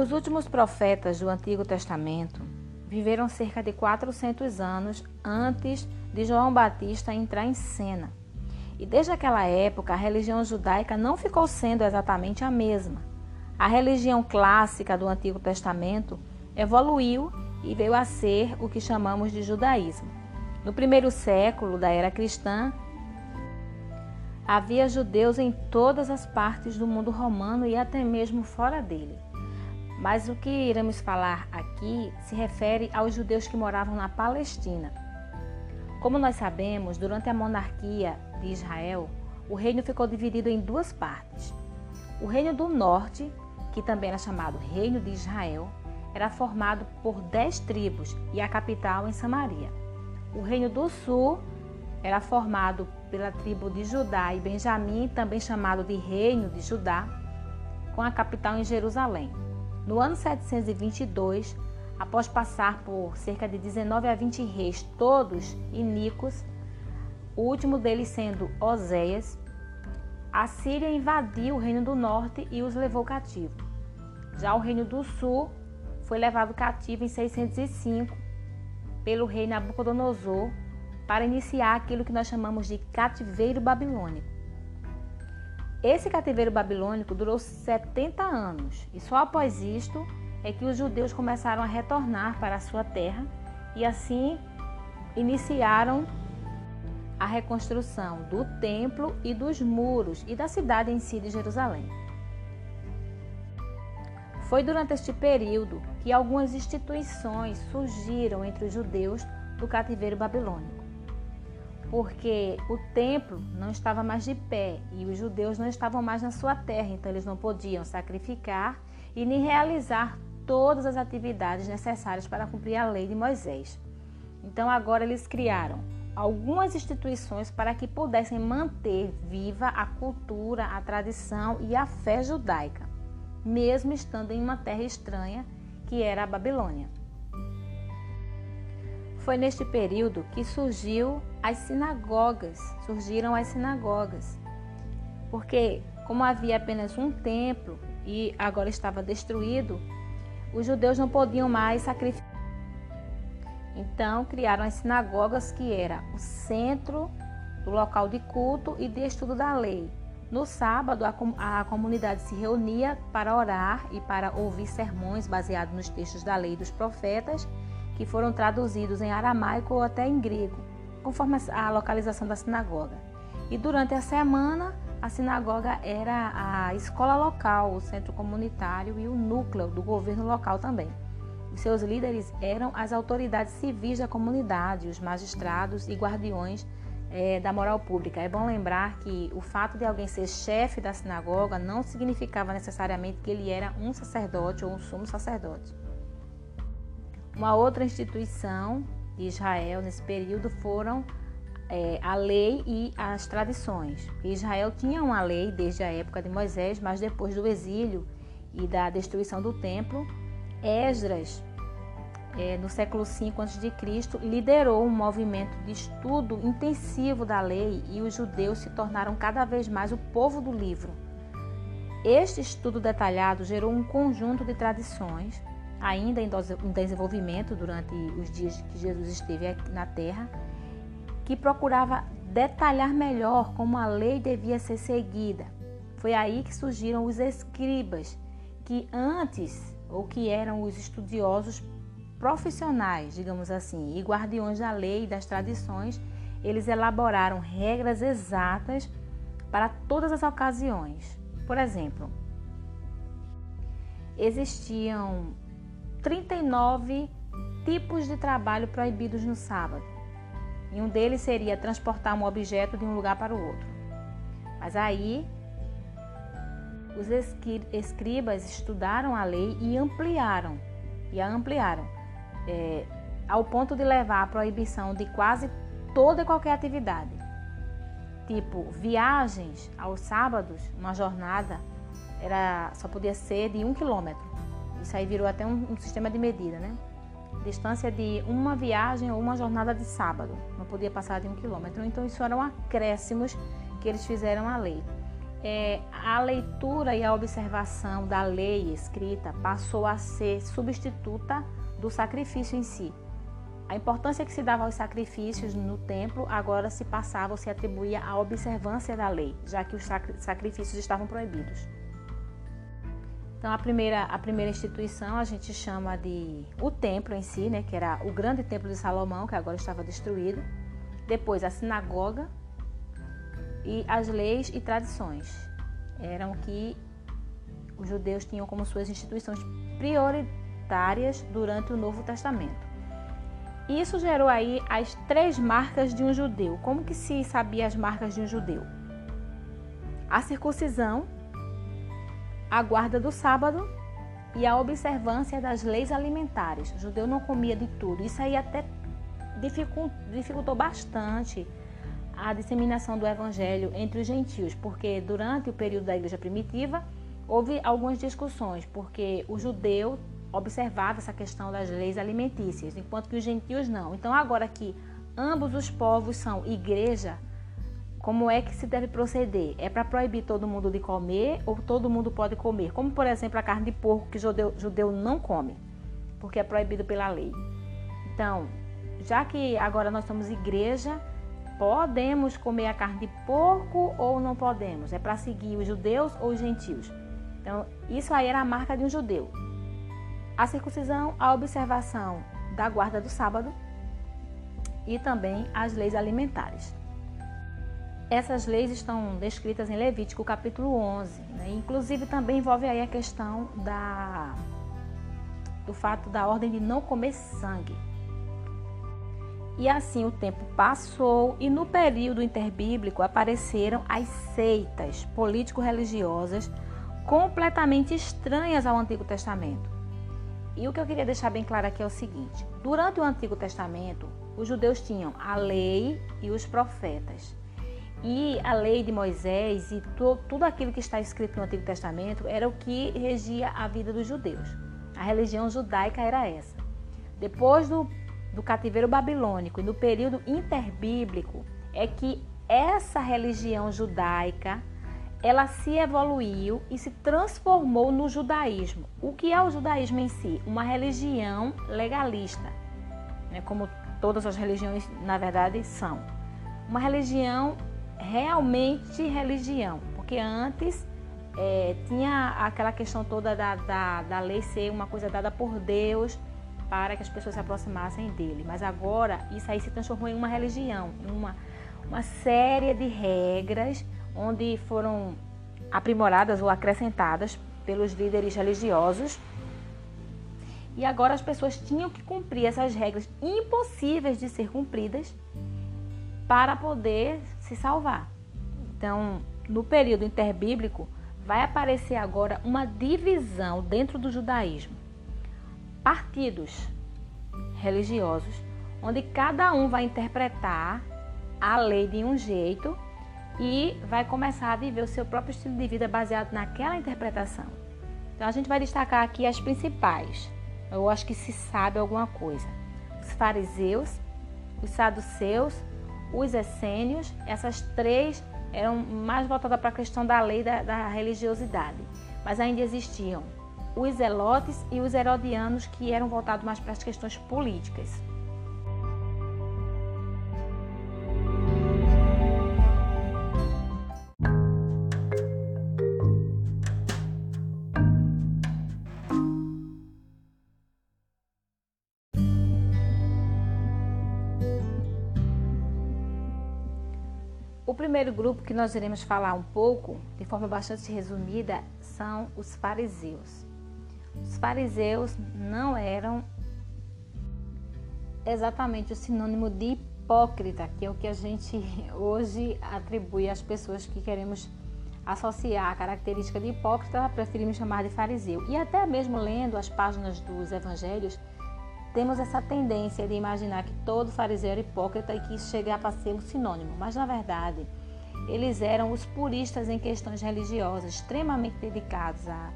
Os últimos profetas do Antigo Testamento viveram cerca de 400 anos antes de João Batista entrar em cena. E desde aquela época, a religião judaica não ficou sendo exatamente a mesma. A religião clássica do Antigo Testamento evoluiu e veio a ser o que chamamos de judaísmo. No primeiro século da era cristã, havia judeus em todas as partes do mundo romano e até mesmo fora dele. Mas o que iremos falar aqui se refere aos judeus que moravam na Palestina. Como nós sabemos, durante a monarquia de Israel, o reino ficou dividido em duas partes. O reino do norte, que também era chamado Reino de Israel, era formado por dez tribos e a capital em Samaria. O reino do sul era formado pela tribo de Judá e Benjamim, também chamado de Reino de Judá, com a capital em Jerusalém. No ano 722, após passar por cerca de 19 a 20 reis, todos iníquos, o último deles sendo Oséias, a Síria invadiu o reino do norte e os levou cativo. Já o reino do sul foi levado cativo em 605 pelo rei Nabucodonosor para iniciar aquilo que nós chamamos de cativeiro babilônico. Esse cativeiro babilônico durou 70 anos e só após isto é que os judeus começaram a retornar para a sua terra e assim iniciaram a reconstrução do templo e dos muros e da cidade em si de Jerusalém. Foi durante este período que algumas instituições surgiram entre os judeus do cativeiro babilônico porque o templo não estava mais de pé e os judeus não estavam mais na sua terra, então eles não podiam sacrificar e nem realizar todas as atividades necessárias para cumprir a lei de Moisés. Então agora eles criaram algumas instituições para que pudessem manter viva a cultura, a tradição e a fé judaica, mesmo estando em uma terra estranha que era a Babilônia. Foi neste período que surgiu as sinagogas, surgiram as sinagogas. Porque como havia apenas um templo e agora estava destruído, os judeus não podiam mais sacrificar. Então criaram as sinagogas que era o centro do local de culto e de estudo da lei. No sábado, a, comunidade se reunia para orar e para ouvir sermões baseados nos textos da lei dos profetas que foram traduzidos em aramaico ou até em grego, conforme a localização da sinagoga. E durante a semana, a sinagoga era a escola local, o centro comunitário e o núcleo do governo local também. Os seus líderes eram as autoridades civis da comunidade, os magistrados e guardiões é, da moral pública. É bom lembrar que o fato de alguém ser chefe da sinagoga não significava necessariamente que ele era um sacerdote ou um sumo sacerdote. Uma outra instituição de Israel nesse período foram é, a lei e as tradições. Israel tinha uma lei desde a época de Moisés, mas depois do exílio e da destruição do templo, Esdras, é, no século V a.C., liderou um movimento de estudo intensivo da lei e os judeus se tornaram cada vez mais o povo do livro. Este estudo detalhado gerou um conjunto de tradições ainda em desenvolvimento durante os dias que Jesus esteve na terra, que procurava detalhar melhor como a lei devia ser seguida. Foi aí que surgiram os escribas, que antes, ou que eram os estudiosos profissionais, digamos assim, e guardiões da lei e das tradições, eles elaboraram regras exatas para todas as ocasiões. Por exemplo, existiam 39 tipos de trabalho proibidos no sábado. E um deles seria transportar um objeto de um lugar para o outro. Mas aí os escribas estudaram a lei e ampliaram, e a ampliaram, é, ao ponto de levar a proibição de quase toda e qualquer atividade. Tipo, viagens aos sábados, uma jornada, era, só podia ser de um quilômetro. Isso aí virou até um, um sistema de medida, né? Distância de uma viagem ou uma jornada de sábado. Não podia passar de um quilômetro. Então, isso eram acréscimos que eles fizeram à lei. é, a leitura e a observação da lei escrita passou a ser substituta do sacrifício em si. A importância que se dava aos sacrifícios no templo agora se passava ou se atribuía à observância da lei, já que os sacrifícios estavam proibidos. Então a primeira, a primeira instituição a gente chama de o templo em si, né, que era o grande templo de Salomão, que agora estava destruído. Depois a sinagoga e as leis e tradições eram que os judeus tinham como suas instituições prioritárias durante o Novo Testamento. Isso gerou aí as três marcas de um judeu. Como que se sabia as marcas de um judeu? A circuncisão, a guarda do sábado e a observância das leis alimentares. O judeu não comia de tudo. Isso aí até dificultou bastante a disseminação do evangelho entre os gentios, porque durante o período da igreja primitiva houve algumas discussões, porque o judeu observava essa questão das leis alimentícias, enquanto que os gentios não. Então, agora que ambos os povos são igreja, como é que se deve proceder? É para proibir todo mundo de comer ou todo mundo pode comer? Como, por exemplo, a carne de porco que judeu, judeu não come, porque é proibido pela lei. Então, já que agora nós somos igreja, podemos comer a carne de porco ou não podemos? É para seguir os judeus ou os gentios? Então, isso aí era a marca de um judeu a circuncisão, a observação da guarda do sábado e também as leis alimentares. Essas leis estão descritas em Levítico capítulo 11, né? inclusive também envolve aí a questão da, do fato da ordem de não comer sangue. E assim o tempo passou e no período interbíblico apareceram as seitas político-religiosas completamente estranhas ao Antigo Testamento e o que eu queria deixar bem claro aqui é o seguinte: durante o Antigo Testamento, os judeus tinham a lei e os profetas. E a lei de Moisés e to, tudo aquilo que está escrito no Antigo Testamento era o que regia a vida dos judeus. A religião judaica era essa. Depois do, do cativeiro babilônico e no período interbíblico, é que essa religião judaica ela se evoluiu e se transformou no judaísmo. O que é o judaísmo em si? Uma religião legalista, né? como todas as religiões, na verdade, são. Uma religião realmente religião, porque antes é, tinha aquela questão toda da, da, da lei ser uma coisa dada por Deus para que as pessoas se aproximassem dele. Mas agora isso aí se transformou em uma religião, em uma, uma série de regras onde foram aprimoradas ou acrescentadas pelos líderes religiosos. E agora as pessoas tinham que cumprir essas regras impossíveis de ser cumpridas para poder se salvar. Então, no período interbíblico, vai aparecer agora uma divisão dentro do judaísmo. Partidos religiosos, onde cada um vai interpretar a lei de um jeito e vai começar a viver o seu próprio estilo de vida baseado naquela interpretação. Então a gente vai destacar aqui as principais. Eu acho que se sabe alguma coisa. Os fariseus, os saduceus, os essênios, essas três eram mais voltadas para a questão da lei da, da religiosidade. Mas ainda existiam os zelotes e os herodianos que eram voltados mais para as questões políticas. Primeiro grupo que nós iremos falar um pouco, de forma bastante resumida, são os fariseus. Os fariseus não eram exatamente o sinônimo de hipócrita, que é o que a gente hoje atribui às pessoas que queremos associar a característica de hipócrita, preferimos chamar de fariseu. E até mesmo lendo as páginas dos evangelhos, temos essa tendência de imaginar que todo fariseu era hipócrita e que isso chegava a ser um sinônimo, mas na verdade eles eram os puristas em questões religiosas, extremamente dedicados à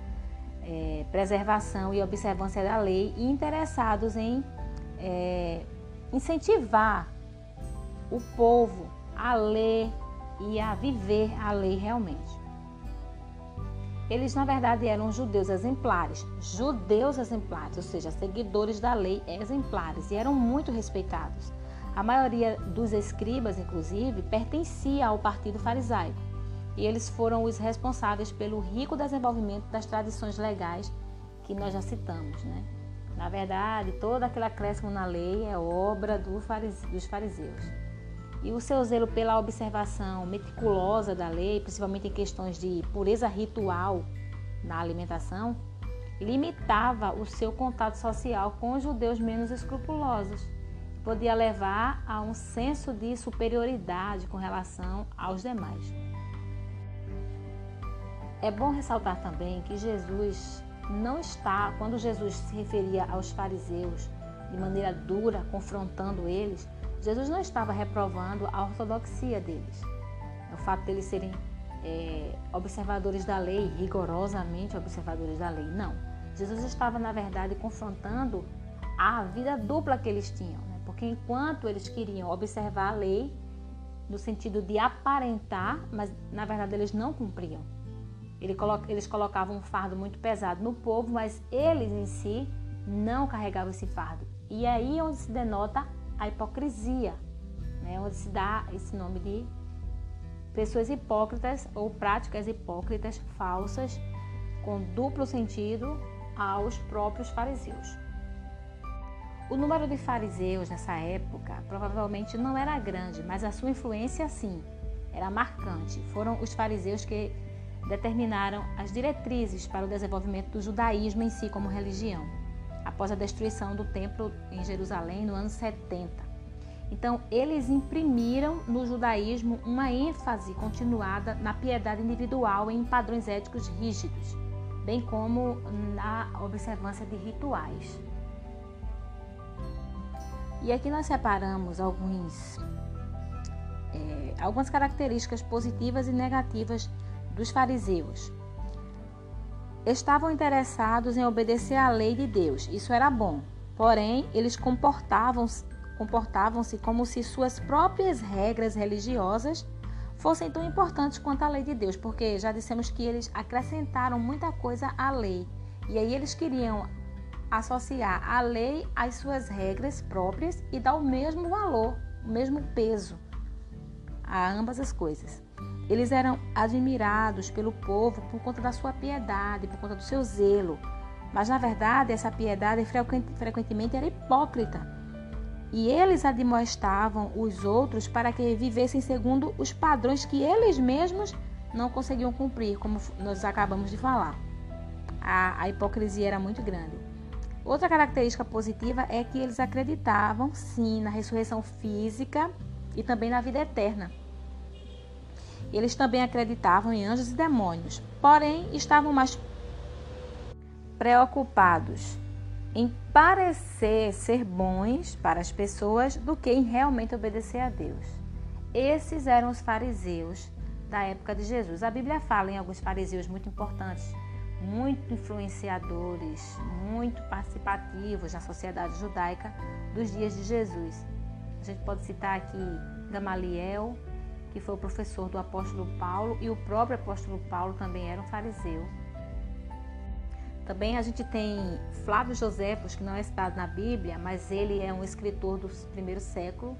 é, preservação e observância da lei e interessados em é, incentivar o povo a ler e a viver a lei realmente. Eles, na verdade, eram judeus exemplares, judeus exemplares, ou seja, seguidores da lei exemplares, e eram muito respeitados. A maioria dos escribas, inclusive, pertencia ao partido farisaico, e eles foram os responsáveis pelo rico desenvolvimento das tradições legais que nós já citamos. Né? Na verdade, todo aquele acréscimo na lei é obra do farise, dos fariseus. E o seu zelo pela observação meticulosa da lei, principalmente em questões de pureza ritual na alimentação, limitava o seu contato social com os judeus menos escrupulosos. Podia levar a um senso de superioridade com relação aos demais. É bom ressaltar também que Jesus não está, quando Jesus se referia aos fariseus de maneira dura, confrontando eles, Jesus não estava reprovando a ortodoxia deles. O fato deles serem é, observadores da lei, rigorosamente observadores da lei. Não. Jesus estava, na verdade, confrontando a vida dupla que eles tinham. Né? Porque enquanto eles queriam observar a lei, no sentido de aparentar, mas na verdade eles não cumpriam. Eles colocavam um fardo muito pesado no povo, mas eles em si não carregavam esse fardo. E é aí onde se denota a hipocrisia, né? onde se dá esse nome de pessoas hipócritas ou práticas hipócritas falsas com duplo sentido aos próprios fariseus. O número de fariseus nessa época provavelmente não era grande, mas a sua influência sim era marcante. Foram os fariseus que determinaram as diretrizes para o desenvolvimento do judaísmo em si como religião após a destruição do templo em Jerusalém no ano 70. Então, eles imprimiram no judaísmo uma ênfase continuada na piedade individual em padrões éticos rígidos, bem como na observância de rituais. E aqui nós separamos alguns, é, algumas características positivas e negativas dos fariseus estavam interessados em obedecer à lei de Deus. Isso era bom. Porém, eles comportavam-se comportavam-se como se suas próprias regras religiosas fossem tão importantes quanto a lei de Deus, porque já dissemos que eles acrescentaram muita coisa à lei. E aí eles queriam associar a lei às suas regras próprias e dar o mesmo valor, o mesmo peso a ambas as coisas. Eles eram admirados pelo povo por conta da sua piedade, por conta do seu zelo. Mas na verdade, essa piedade frequentemente era hipócrita. E eles admoestavam os outros para que vivessem segundo os padrões que eles mesmos não conseguiam cumprir, como nós acabamos de falar. A, a hipocrisia era muito grande. Outra característica positiva é que eles acreditavam, sim, na ressurreição física e também na vida eterna. Eles também acreditavam em anjos e demônios, porém estavam mais preocupados em parecer ser bons para as pessoas do que em realmente obedecer a Deus. Esses eram os fariseus da época de Jesus. A Bíblia fala em alguns fariseus muito importantes, muito influenciadores, muito participativos na sociedade judaica dos dias de Jesus. A gente pode citar aqui Gamaliel, que foi o professor do apóstolo Paulo, e o próprio apóstolo Paulo também era um fariseu. Também a gente tem Flávio Joséfos, que não é citado na Bíblia, mas ele é um escritor do primeiro século.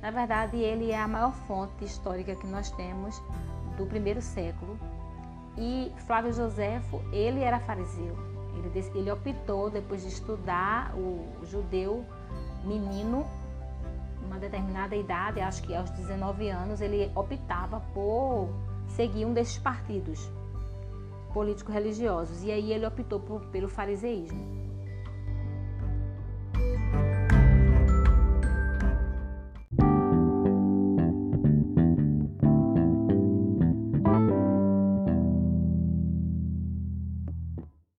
Na verdade, ele é a maior fonte histórica que nós temos do primeiro século. E Flávio Joséfo, ele era fariseu. Ele, ele optou, depois de estudar o judeu menino, uma determinada idade, acho que aos 19 anos, ele optava por seguir um desses partidos político-religiosos. E aí ele optou por, pelo fariseísmo.